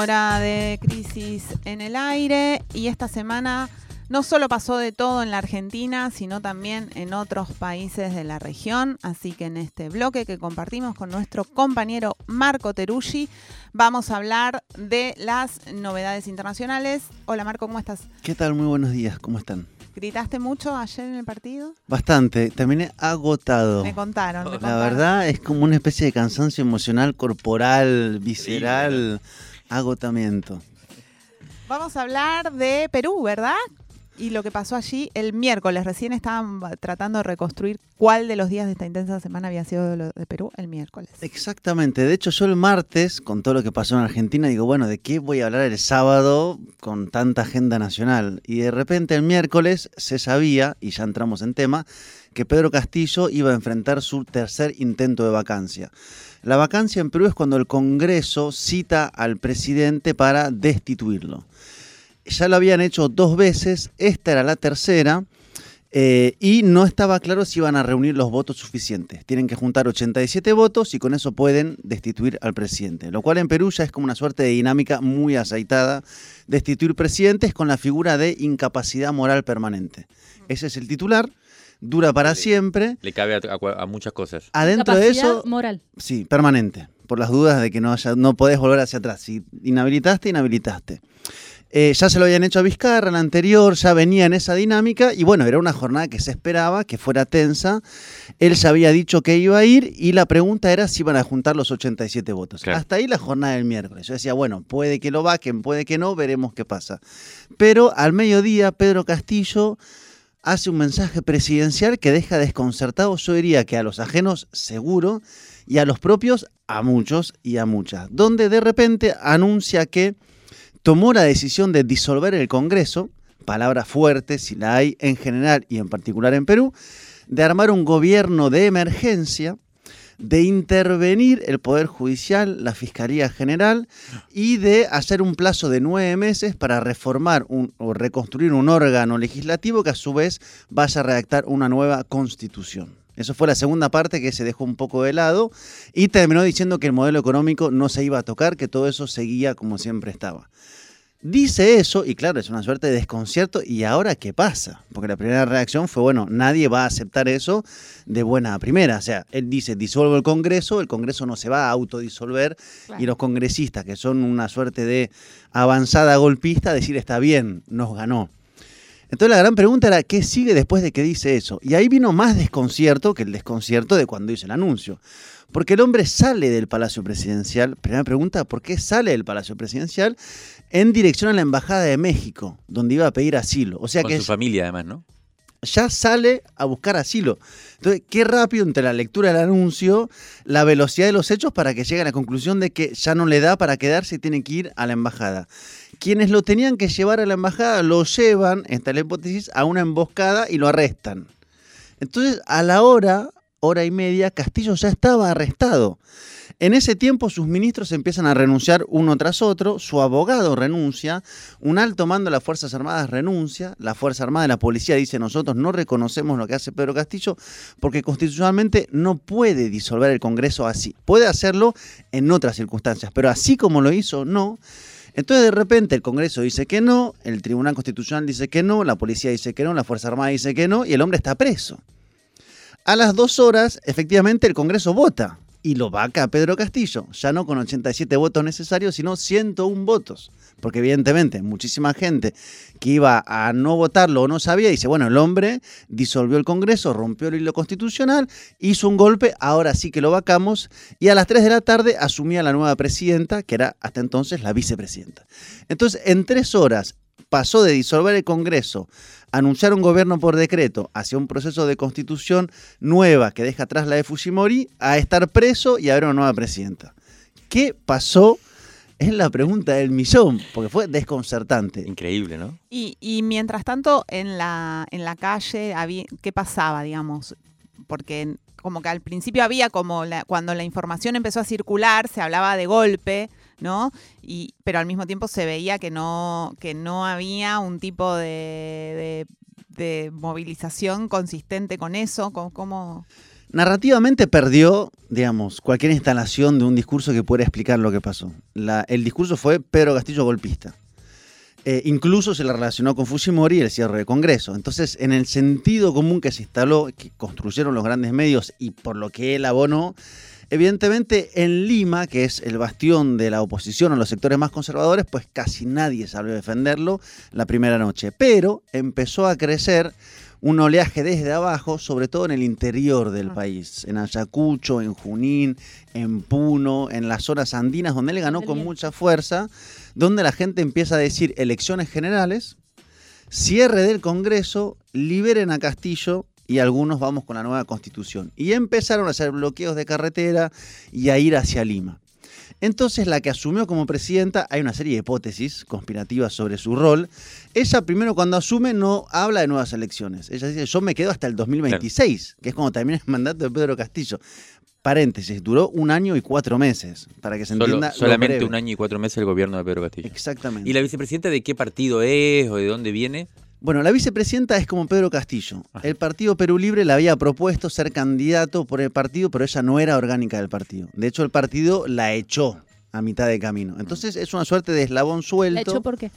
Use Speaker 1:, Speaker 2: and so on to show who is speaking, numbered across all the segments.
Speaker 1: Hora de crisis en el aire y esta semana no solo pasó de todo en la Argentina, sino también en otros países de la región. Así que en este bloque que compartimos con nuestro compañero Marco Teruggi, vamos a hablar de las novedades internacionales. Hola Marco, ¿cómo estás?
Speaker 2: ¿Qué tal? Muy buenos días, ¿cómo están?
Speaker 1: ¿Gritaste mucho ayer en el partido?
Speaker 2: Bastante, terminé agotado.
Speaker 1: Me contaron. Me
Speaker 2: la verdad es como una especie de cansancio emocional, corporal, visceral, agotamiento.
Speaker 1: Vamos a hablar de Perú, ¿verdad? y lo que pasó allí el miércoles. Recién estaban tratando de reconstruir cuál de los días de esta intensa semana había sido lo de Perú el miércoles.
Speaker 2: Exactamente. De hecho, yo el martes, con todo lo que pasó en Argentina, digo, bueno, ¿de qué voy a hablar el sábado con tanta agenda nacional? Y de repente el miércoles se sabía, y ya entramos en tema, que Pedro Castillo iba a enfrentar su tercer intento de vacancia. La vacancia en Perú es cuando el Congreso cita al presidente para destituirlo ya lo habían hecho dos veces, esta era la tercera. Eh, y no estaba claro si iban a reunir los votos suficientes. Tienen que juntar 87 votos y con eso pueden destituir al presidente. Lo cual en Perú ya es como una suerte de dinámica muy aceitada. Destituir presidentes con la figura de incapacidad moral permanente. Ese es el titular. Dura para siempre.
Speaker 3: Le cabe a, muchas cosas.
Speaker 4: Adentro de eso. moral.
Speaker 2: Sí, permanente. Por las dudas de que no, haya, no podés volver hacia atrás. Si inhabilitaste, inhabilitaste. Eh, ya se lo habían hecho a Vizcarra, la anterior, ya venía en esa dinámica y bueno, era una jornada que se esperaba, que fuera tensa. Él se había dicho que iba a ir y la pregunta era si iban a juntar los 87 votos. Hasta ahí la jornada del miércoles. Yo decía, bueno, puede que lo vaquen, puede que no, veremos qué pasa. Pero al mediodía, Pedro Castillo hace un mensaje presidencial que deja desconcertado, yo diría que a los ajenos seguro y a los propios a muchos y a muchas, donde de repente anuncia que tomó la decisión de disolver el Congreso, palabra fuerte si la hay en general y en particular en Perú, de armar un gobierno de emergencia, de intervenir el Poder Judicial, la Fiscalía General y de hacer un plazo de nueve meses para reformar o reconstruir un órgano legislativo que a su vez vaya a redactar una nueva constitución. Eso fue la segunda parte que se dejó un poco de lado y terminó diciendo que el modelo económico no se iba a tocar, que todo eso seguía como siempre estaba. Dice eso y claro, es una suerte de desconcierto. ¿Y ahora qué pasa? Porque la primera reacción fue, bueno, nadie va a aceptar eso de buena primera. O sea, él dice, disuelvo el Congreso, el Congreso no se va a autodisolver y los congresistas, que son una suerte de avanzada golpista, decir, está bien, nos ganó. Entonces la gran pregunta era, ¿qué sigue después de que dice eso? Y ahí vino más desconcierto que el desconcierto de cuando hizo el anuncio. Porque el hombre sale del Palacio Presidencial, primera pregunta, ¿por qué sale del Palacio Presidencial? En dirección a la Embajada de México, donde iba a pedir asilo. O sea
Speaker 3: Con
Speaker 2: que
Speaker 3: su familia además, ¿no?
Speaker 2: Ya sale a buscar asilo. Entonces, qué rápido entre la lectura del anuncio, la velocidad de los hechos para que llegue a la conclusión de que ya no le da para quedarse y tiene que ir a la embajada quienes lo tenían que llevar a la embajada lo llevan, esta es la hipótesis, a una emboscada y lo arrestan. Entonces, a la hora, hora y media, Castillo ya estaba arrestado. En ese tiempo sus ministros empiezan a renunciar uno tras otro, su abogado renuncia, un alto mando de las Fuerzas Armadas renuncia, la Fuerza Armada de la Policía dice nosotros no reconocemos lo que hace Pedro Castillo porque constitucionalmente no puede disolver el Congreso así. Puede hacerlo en otras circunstancias, pero así como lo hizo, no. Entonces de repente el Congreso dice que no, el Tribunal Constitucional dice que no, la policía dice que no, la Fuerza Armada dice que no y el hombre está preso. A las dos horas, efectivamente, el Congreso vota y lo vaca Pedro Castillo, ya no con 87 votos necesarios, sino 101 votos. Porque evidentemente muchísima gente que iba a no votarlo o no sabía, dice, bueno, el hombre disolvió el Congreso, rompió el hilo constitucional, hizo un golpe, ahora sí que lo vacamos, y a las 3 de la tarde asumía la nueva presidenta, que era hasta entonces la vicepresidenta. Entonces, en tres horas pasó de disolver el Congreso anunciar un gobierno por decreto hacia un proceso de constitución nueva que deja atrás la de Fujimori, a estar preso y a haber una nueva presidenta. ¿Qué pasó? Es la pregunta del millón, porque fue desconcertante.
Speaker 3: Increíble, ¿no?
Speaker 1: Y, y mientras tanto, en la, en la calle, había, ¿qué pasaba, digamos? Porque como que al principio había como, la- cuando la información empezó a circular, se hablaba de golpe, ¿no? Y, pero al mismo tiempo se veía que no, que no había un tipo de, de- movilización consistente con eso.
Speaker 2: Narrativamente perdió, digamos, cualquier instalación de un discurso que pudiera explicar lo que pasó. La- el discurso fue Pedro Castillo golpista. Eh, incluso se le relacionó con Fujimori y el cierre del Congreso. Entonces, en el sentido común que se instaló, que construyeron los grandes medios y por lo que él abonó, evidentemente en Lima, que es el bastión de la oposición a los sectores más conservadores, pues casi nadie salió a defenderlo la primera noche. Pero empezó a crecer un oleaje desde abajo, sobre todo en el interior del
Speaker 1: Ah.
Speaker 2: país, en Ayacucho, en Junín, en Puno, en las zonas andinas, donde él ganó con mucha fuerza, donde la gente empieza a decir elecciones generales, cierre del Congreso, liberen a Castillo y algunos vamos con la nueva constitución. Y empezaron a hacer bloqueos de carretera y a ir hacia Lima. Entonces la que asumió como presidenta, hay una serie de hipótesis conspirativas sobre su rol. Ella primero cuando asume no habla de nuevas elecciones. Ella dice, yo me quedo hasta el 2026, que es cuando termina el mandato de Pedro Castillo. Paréntesis, duró un año y cuatro meses, para que se
Speaker 3: Solo-
Speaker 2: entienda.
Speaker 3: solamente
Speaker 2: breve.
Speaker 3: un año y cuatro meses el gobierno de Pedro Castillo.
Speaker 2: Exactamente.
Speaker 3: ¿Y la vicepresidenta de qué partido es o de dónde viene?
Speaker 2: Bueno, la vicepresidenta es como Pedro Castillo. El Partido Perú Libre le había propuesto ser candidato por el partido, pero ella no era orgánica del partido. De hecho, el partido la echó a mitad de camino. Entonces es una suerte de eslabón suelto.
Speaker 5: ¿La echó por qué?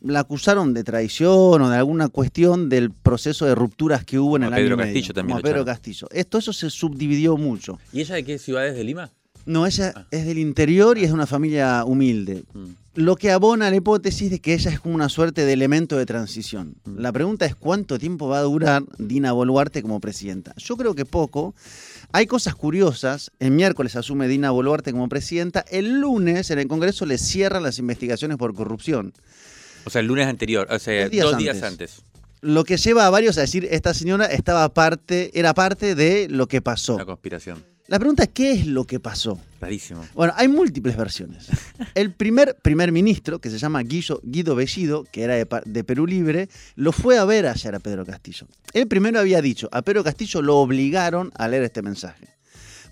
Speaker 2: La acusaron de traición o de alguna cuestión del proceso de rupturas que hubo en
Speaker 3: Como
Speaker 2: el
Speaker 3: Pedro
Speaker 2: año y medio.
Speaker 3: Castillo también
Speaker 2: Como Pedro. Castillo. Esto eso se subdividió mucho.
Speaker 3: ¿Y ella de qué ciudad es de Lima?
Speaker 2: No, ella
Speaker 3: Ah.
Speaker 2: es del interior y es de una familia humilde
Speaker 3: Mm.
Speaker 2: lo que abona la hipótesis de que ella es como una suerte de elemento de transición.
Speaker 3: Mm.
Speaker 2: La pregunta es cuánto tiempo va a durar Dina Boluarte como presidenta. Yo creo que poco. Hay cosas curiosas. El miércoles asume Dina Boluarte como presidenta. El lunes en el Congreso le cierran las investigaciones por corrupción.
Speaker 3: O sea, el lunes anterior, o sea,
Speaker 2: Dos días
Speaker 3: dos
Speaker 2: antes.
Speaker 3: días antes.
Speaker 2: Lo que lleva a varios a decir esta señora estaba parte, era parte de lo que pasó.
Speaker 3: La conspiración.
Speaker 2: La pregunta es qué es lo que pasó.
Speaker 3: Rarísimo.
Speaker 2: Bueno, hay múltiples versiones. El primer primer ministro, que se llama Guido, Guido Bellido, que era de, Perú Libre, lo fue a ver ayer a Pedro Castillo. Él primero había dicho, a Pedro Castillo lo obligaron a leer este mensaje.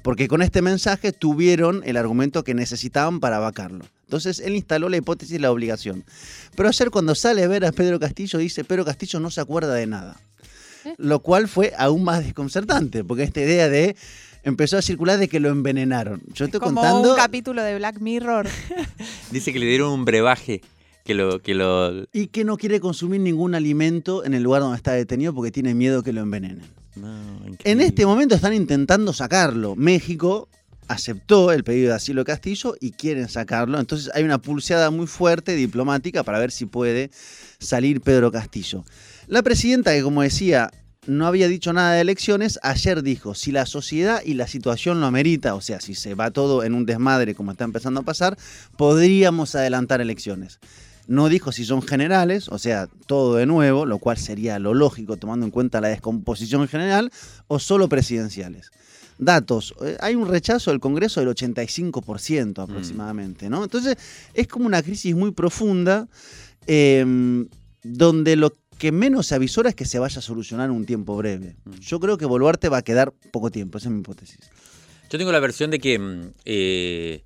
Speaker 2: Porque con este mensaje tuvieron el argumento que necesitaban para vacarlo. Entonces él instaló la hipótesis de la obligación. Pero ayer cuando sale a ver a Pedro Castillo, dice, Pedro Castillo no se acuerda de nada.
Speaker 5: ¿Eh?
Speaker 2: Lo cual fue aún más desconcertante, porque esta idea de empezó a circular de que lo envenenaron. Yo estoy
Speaker 1: Como
Speaker 2: contando
Speaker 1: un capítulo de Black Mirror.
Speaker 3: Dice que le dieron un brebaje que lo, que lo.
Speaker 2: y que no quiere consumir ningún alimento en el lugar donde está detenido porque tiene miedo que lo envenenen.
Speaker 3: No,
Speaker 2: En este momento están intentando sacarlo. México aceptó el pedido de asilo de Castillo y quieren sacarlo. Entonces hay una pulseada muy fuerte diplomática para ver si puede salir Pedro Castillo. La presidenta, que como decía, no había dicho nada de elecciones, ayer dijo, si la sociedad y la situación lo amerita, o sea, si se va todo en un desmadre como está empezando a pasar, podríamos adelantar elecciones. No dijo si son generales, o sea, todo de nuevo, lo cual sería lo lógico tomando en cuenta la descomposición general, o solo presidenciales. Datos, eh, hay un rechazo del Congreso del 85% aproximadamente, ¿no? Entonces, es como una crisis muy profunda, eh, donde lo que menos se avisora es que se vaya a solucionar en un tiempo breve.
Speaker 3: Mm.
Speaker 2: Yo creo que Boluarte va a quedar poco tiempo, esa es mi hipótesis.
Speaker 3: Yo tengo la versión de que mm, eh,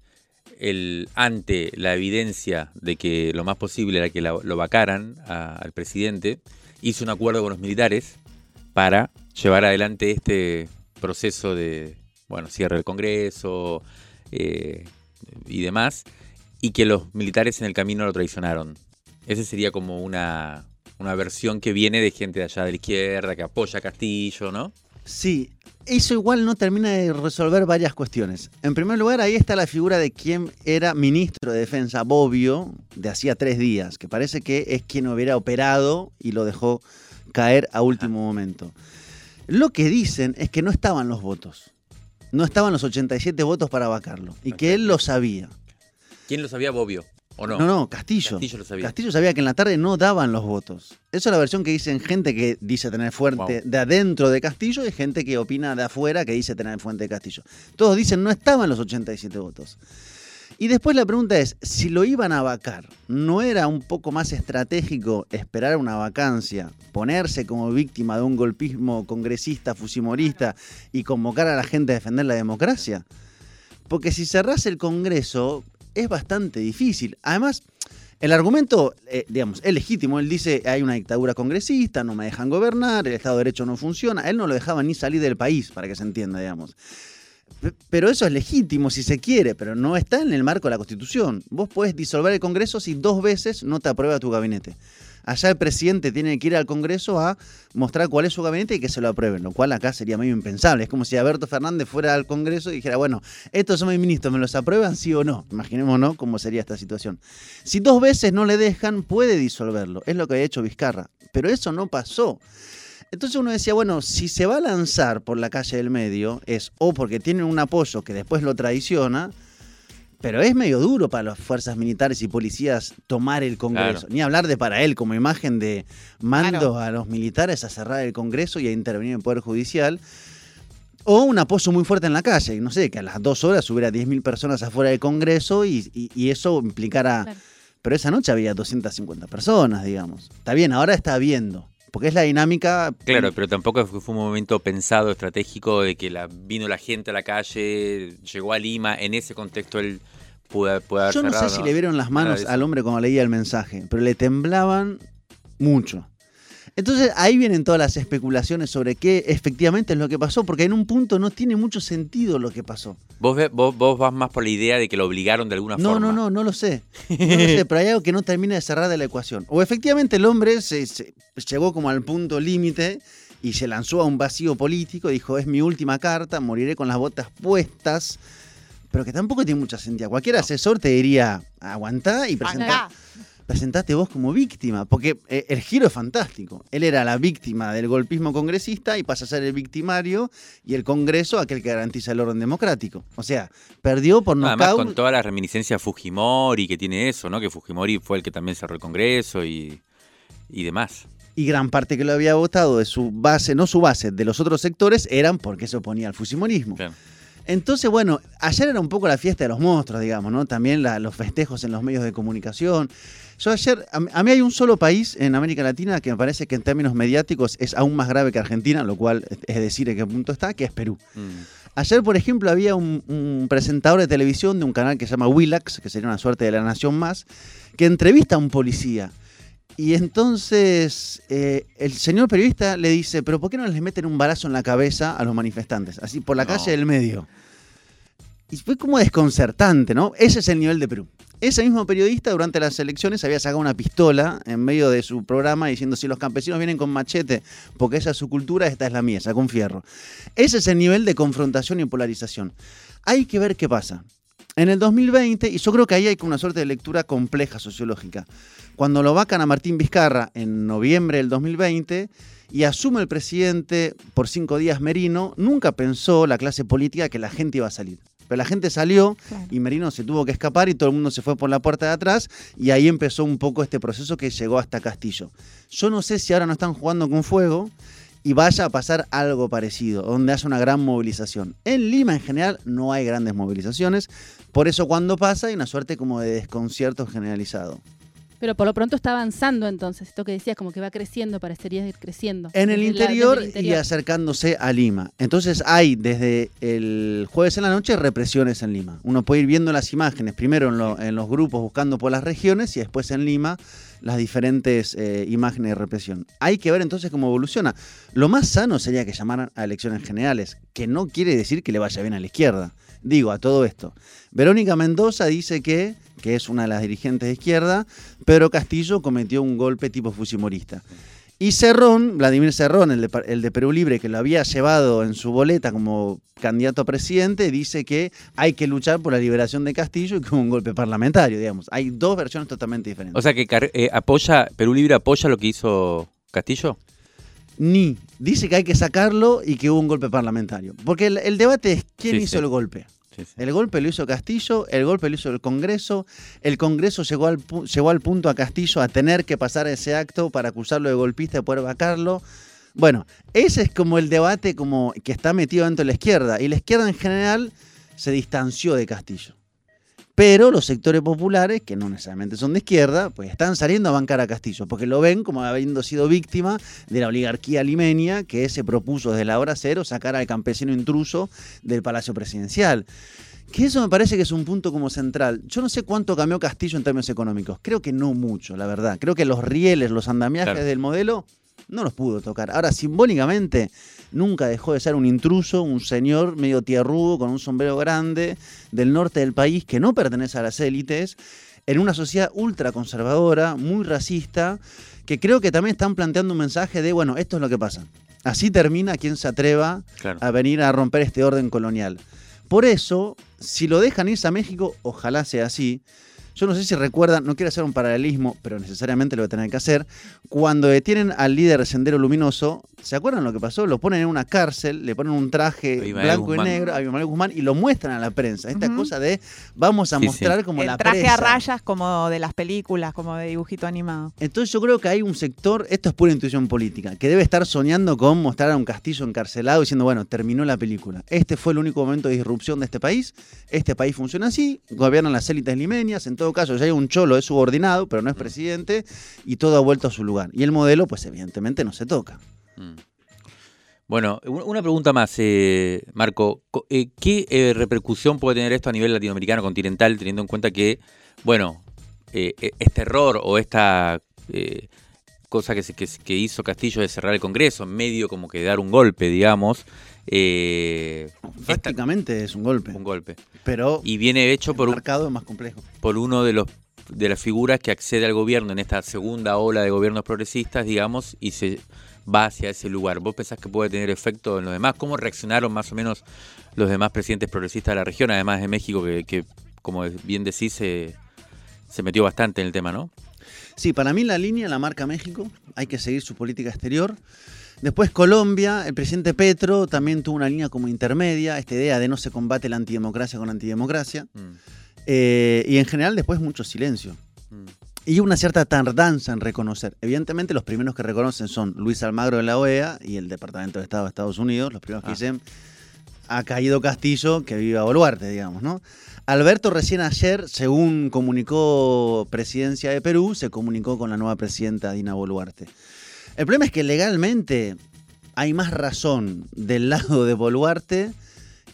Speaker 3: el, ante la evidencia de que lo más posible era que la- lo vacaran a- al presidente, hizo un acuerdo con los militares para llevar adelante este proceso de, bueno, cierre del Congreso eh, y demás, y que los militares en el camino lo traicionaron. Esa sería como una, una versión que viene de gente de allá de la izquierda, que apoya a Castillo, ¿no?
Speaker 2: Sí, eso igual no termina de resolver varias cuestiones. En primer lugar, ahí está la figura de quien era ministro de Defensa, Bobbio, de hacía tres días, que parece que es quien hubiera operado y lo dejó caer a último momento. Lo que dicen es que no estaban los votos. No estaban los 87 votos para vacarlo. Y que él lo sabía.
Speaker 3: ¿Quién lo sabía? Bobbio. ¿O no?
Speaker 2: No, no, Castillo.
Speaker 3: Castillo lo sabía.
Speaker 2: Castillo sabía que en la tarde no daban los votos. Esa es la versión que dicen gente que dice tener fuerte
Speaker 3: Wow.
Speaker 2: de adentro de Castillo y gente que opina de afuera que dice tener fuente de Castillo. Todos dicen no estaban los 87 votos. Y después la pregunta es, si lo iban a vacar, ¿no era un poco más estratégico esperar una vacancia, ponerse como víctima de un golpismo congresista, fusimorista y convocar a la gente a defender la democracia? Porque si cerrás el Congreso es bastante difícil. Además, el argumento, eh, digamos, es legítimo. Él dice, hay una dictadura congresista, no me dejan gobernar, el Estado de Derecho no funciona. Él no lo dejaba ni salir del país, para que se entienda, digamos. Pero eso es legítimo si se quiere, pero no está en el marco de la Constitución. Vos podés disolver el Congreso si dos veces no te aprueba tu gabinete. Allá el presidente tiene que ir al Congreso a mostrar cuál es su gabinete y que se lo aprueben, lo cual acá sería medio impensable. Es como si Alberto Fernández fuera al Congreso y dijera, bueno, estos son mis ministros, ¿me los aprueban sí o no? Imaginémonos cómo sería esta situación. Si dos veces no le dejan, puede disolverlo. Es lo que ha hecho Vizcarra. Pero eso no pasó. Entonces uno decía, bueno, si se va a lanzar por la calle del medio, es o porque tienen un apoyo que después lo traiciona, pero es medio duro para las fuerzas militares y policías tomar el Congreso.
Speaker 3: Claro.
Speaker 2: Ni hablar de para él como imagen de mando
Speaker 1: Claro.
Speaker 2: a los militares a cerrar el Congreso y a intervenir en el Poder Judicial. O un apoyo muy fuerte en la calle. No sé, que a las dos horas hubiera 10.000 personas afuera del Congreso y, y- y eso implicara...
Speaker 5: Claro.
Speaker 2: Pero esa noche había 250 personas, digamos. Está bien, ahora está viendo. Porque es la dinámica...
Speaker 3: Claro, pero tampoco fue un momento pensado, estratégico, de que la, vino la gente a la calle, llegó a Lima, en ese contexto él pudo, pudo haber
Speaker 2: Yo no sé si le vieron las manos al hombre cuando leía el mensaje, pero le temblaban mucho. Entonces ahí vienen todas las especulaciones sobre qué efectivamente es lo que pasó, porque en un punto no tiene mucho sentido lo que pasó.
Speaker 3: Vos, ve- vos, vos vas más por la idea de que lo obligaron de alguna
Speaker 2: No,
Speaker 3: forma.
Speaker 2: no, no, no lo sé. No lo sé, pero hay algo que no termina de cerrar de la ecuación. O efectivamente el hombre se, se- llegó como al punto límite y se lanzó a un vacío político, dijo, es mi última carta, moriré con las botas puestas, pero que tampoco tiene mucha sentido. Cualquier asesor te diría, aguantá y presentá,
Speaker 1: Acá.
Speaker 2: Presentaste vos como víctima, porque eh, el giro es fantástico. Él era la víctima del golpismo congresista y pasa a ser el victimario y el Congreso aquel que garantiza el orden democrático. O sea, perdió por
Speaker 3: Además,
Speaker 2: nocaut.
Speaker 3: con toda la reminiscencia a Fujimori que tiene eso, ¿no? Que Fujimori fue el que también cerró el Congreso y, y demás.
Speaker 2: y gran parte que lo había votado de su base, no su base, de los otros sectores, eran porque se oponía al fujimorismo. Entonces, bueno, ayer era un poco la fiesta de los monstruos, digamos, ¿no? También la- los festejos en los medios de comunicación. Yo ayer, a, mí- hay un solo país en América Latina que me parece que en términos mediáticos es aún más grave que Argentina, lo cual es- es decir en qué punto está, que es Perú.
Speaker 3: Mm.
Speaker 2: Ayer, por ejemplo, había un, un presentador de televisión de un canal que se llama Willax, que sería una suerte de la Nación Más, que entrevista a un policía. Y entonces eh, el señor periodista le dice, pero ¿por qué no les meten un balazo en la cabeza a los manifestantes? Así, por la
Speaker 3: No.
Speaker 2: calle del medio. Y fue como desconcertante, ¿no? Ese es el nivel de Perú. Ese mismo periodista durante las elecciones había sacado una pistola en medio de su programa diciendo si los campesinos vienen con machete porque esa es su cultura, esta es la mía, sacó un fierro. Ese es el nivel de confrontación y polarización. Hay que ver qué pasa. En el 2020, y yo creo que ahí hay una suerte de lectura compleja sociológica, cuando lo vacan a Martín Vizcarra en noviembre del 2020 y asume el presidente por cinco días Merino, nunca pensó la clase política que la gente iba a salir. Pero la gente salió
Speaker 1: Claro.
Speaker 2: y Merino se tuvo que escapar y todo el mundo se fue por la puerta de atrás y ahí empezó un poco este proceso que llegó hasta Castillo. Yo no sé si ahora no están jugando con fuego y vaya a pasar algo parecido, donde haya una gran movilización. En Lima en general no hay grandes movilizaciones, por eso cuando pasa hay una suerte como de desconcierto generalizado.
Speaker 5: Pero por lo pronto está avanzando entonces. Esto que decías, como que va creciendo, parecería ir creciendo.
Speaker 2: En el
Speaker 5: la-
Speaker 2: interior, y acercándose a Lima. Entonces hay desde el jueves en la noche represiones en Lima. Uno puede ir viendo las imágenes, primero en, lo- en los grupos buscando por las regiones y después en Lima las diferentes eh, imágenes de represión. Hay que ver entonces cómo evoluciona. Lo más sano sería que llamaran a elecciones generales, que no quiere decir que le vaya bien a la izquierda. Digo, a todo esto. Verónica Mendoza dice que, que es una de las dirigentes de izquierda, Pedro Castillo cometió un golpe tipo fusimorista. Y Cerrón, Vladimir Cerrón, el de, el de Perú Libre, que lo había llevado en su boleta como candidato a presidente, dice que hay que luchar por la liberación de Castillo y que hubo un golpe parlamentario, digamos. Hay dos versiones totalmente diferentes.
Speaker 3: O sea que eh, apoya, Perú Libre apoya lo que hizo Castillo.
Speaker 2: Ni dice que hay que sacarlo y que hubo un golpe parlamentario. Porque el, el debate es quién
Speaker 3: Sí,
Speaker 2: hizo
Speaker 3: sí.
Speaker 2: el golpe. El golpe lo hizo Castillo, el golpe lo hizo el Congreso, el Congreso llegó al, llegó al punto a Castillo a tener que pasar ese acto para acusarlo de golpista y poder vacarlo. Bueno, ese es como el debate como que está metido dentro de la izquierda. Y la izquierda en general se distanció de Castillo. Pero los sectores populares, que no necesariamente son de izquierda, pues están saliendo a bancar a Castillo, porque lo ven como habiendo sido víctima de la oligarquía limeña que se propuso desde la hora cero sacar al campesino intruso del Palacio Presidencial. Que eso me parece que es un punto como central. Yo no sé cuánto cambió Castillo en términos económicos. Creo que no mucho, la verdad. Creo que los rieles, los andamiajes
Speaker 3: Claro.
Speaker 2: del modelo, no los pudo tocar. Ahora, simbólicamente, nunca dejó de ser un intruso, un señor medio tierrudo, con un sombrero grande, del norte del país, que no pertenece a las élites, en una sociedad ultra conservadora, muy racista, que creo que también están planteando un mensaje de, bueno, esto es lo que pasa. Así termina quien se atreva
Speaker 3: Claro.
Speaker 2: a venir a romper este orden colonial. Por eso, si lo dejan irse a México, ojalá sea así. Yo no sé si recuerdan, no quiero hacer un paralelismo, pero necesariamente lo voy a tener que hacer. Cuando detienen al líder de Sendero Luminoso, ¿se acuerdan lo que pasó? Lo ponen en una cárcel, le ponen un traje
Speaker 3: Abimael
Speaker 2: blanco
Speaker 3: Guzmán.
Speaker 2: y negro a Abimael Guzmán y lo muestran a la prensa. Esta cosa de vamos a
Speaker 3: Sí, sí.
Speaker 2: mostrar como
Speaker 1: el
Speaker 2: la
Speaker 1: traje
Speaker 2: presa.
Speaker 1: a rayas como de las películas, como de dibujito animado.
Speaker 2: Entonces yo creo que hay un sector, esto es pura intuición política, que debe estar soñando con mostrar a un castillo encarcelado diciendo, bueno, terminó la película. Este fue el único momento de disrupción de este país. Este país funciona así, gobiernan las élites limeñas, en todo caso ya hay un cholo, es subordinado, pero no es presidente, y todo ha vuelto a su lugar. Y el modelo, pues evidentemente no se toca.
Speaker 3: Mm. Bueno, un- una pregunta más, eh, Marco. Co- eh, ¿Qué eh, repercusión puede tener esto a nivel latinoamericano continental, teniendo en cuenta que, bueno, eh, eh, este error o esta cosa que, se- que, que hizo Castillo de cerrar el Congreso, en medio como que de dar un golpe, digamos, eh, esta-
Speaker 2: Prácticamente es un golpe,
Speaker 3: un golpe.
Speaker 2: pero
Speaker 3: Y viene hecho por, un-
Speaker 2: mercado es más complejo.
Speaker 3: por uno de los de las figuras que accede al gobierno en esta segunda ola de gobiernos progresistas, digamos, y se va hacia ese lugar. ¿Vos pensás que puede tener efecto en los demás? ¿Cómo reaccionaron más o menos los demás presidentes progresistas de la región, además de México, que, que, como bien decís, se, se metió bastante en el tema, ¿no?
Speaker 2: Sí, para mí la línea la marca México, hay que seguir su política exterior. Después Colombia, el presidente Petro también tuvo una línea como intermedia, esta idea de no se combate la antidemocracia con antidemocracia.
Speaker 3: Mm,
Speaker 2: Eh, y en general después mucho silencio.
Speaker 3: mm,
Speaker 2: Y una cierta tardanza en reconocer. Evidentemente los primeros que reconocen son Luis Almagro de la OEA y el Departamento de Estado de Estados Unidos, los primeros que
Speaker 3: Ah.
Speaker 2: dicen, ha caído Castillo, que viva Boluarte, digamos, ¿no? Alberto recién ayer, según comunicó Presidencia de Perú, se comunicó con la nueva presidenta Dina Boluarte. El problema es que legalmente hay más razón del lado de Boluarte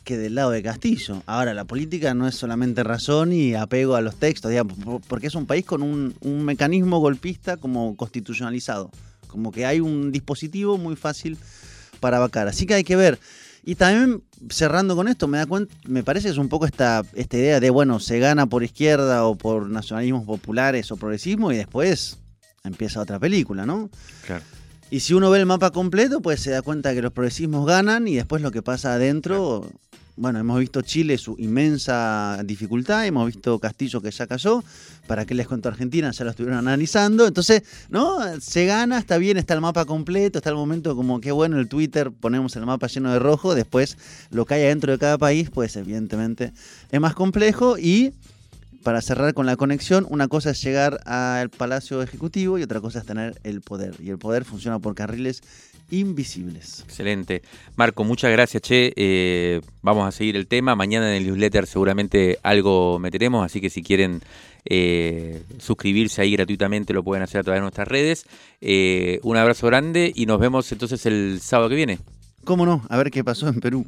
Speaker 2: que del lado de Castillo. Ahora, la política no es solamente razón y apego a los textos, digamos, por- porque es un país con un, un mecanismo golpista como constitucionalizado. Como que hay un dispositivo muy fácil para vacar. Así que hay que ver. Y también, cerrando con esto, me da cuenta, me parece que es un poco esta, esta idea de, bueno, se gana por izquierda o por nacionalismos populares o progresismo y después empieza otra película, ¿no?
Speaker 3: claro.
Speaker 2: Y si uno ve el mapa completo, pues se da cuenta que los progresismos ganan y después lo que pasa adentro, bueno, hemos visto Chile su inmensa dificultad, hemos visto Castillo que ya cayó, para qué les cuento Argentina, ya lo estuvieron analizando, entonces, ¿no? Se gana, está bien, está el mapa completo, está el momento como que bueno, el Twitter ponemos el mapa lleno de rojo, después lo que hay adentro de cada país, pues evidentemente es más complejo y para cerrar con la conexión, una cosa es llegar al Palacio Ejecutivo y otra cosa es tener el poder. Y el poder funciona por carriles invisibles.
Speaker 3: Excelente. Marco, muchas gracias, Che. Eh, vamos a seguir el tema. Mañana en el newsletter seguramente algo meteremos, así que si quieren eh, suscribirse ahí gratuitamente lo pueden hacer a través de nuestras redes. Eh, un abrazo grande y nos vemos entonces el sábado que viene.
Speaker 2: ¿Cómo no? A ver qué pasó en Perú.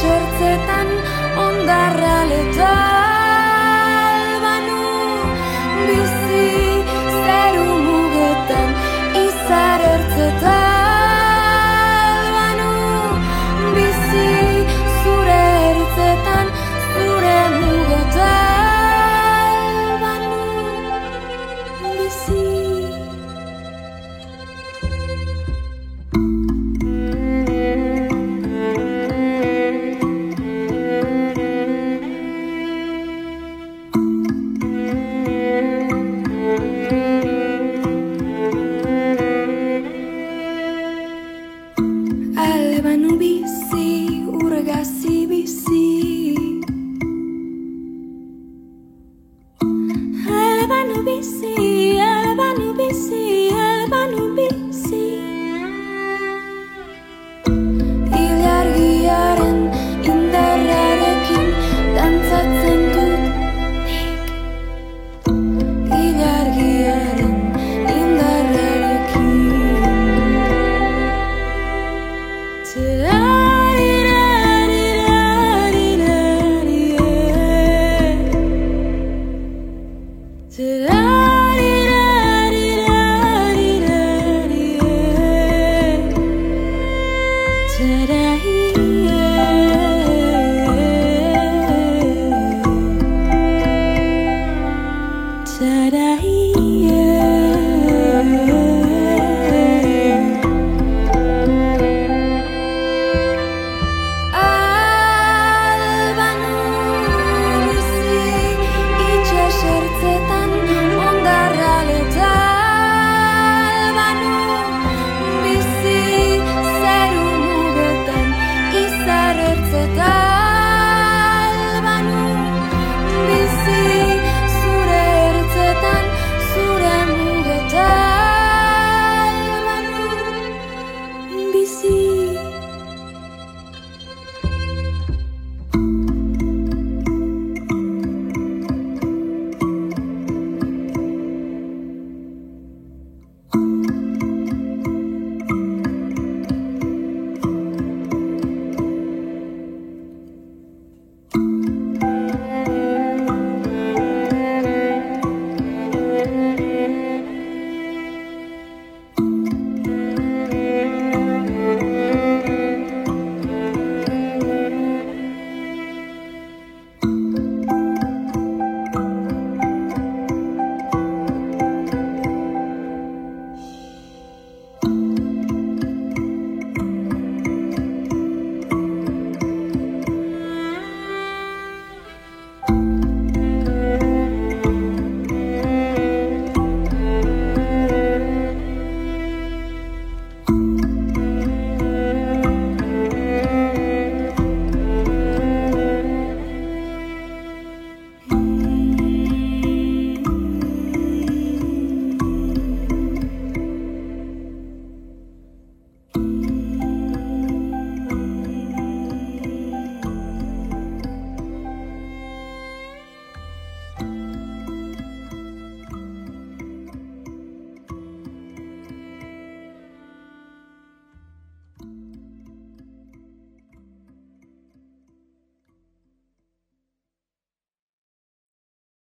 Speaker 6: sortzetan ondarra leta albanu bizi zeru mugetan izar ertzetan.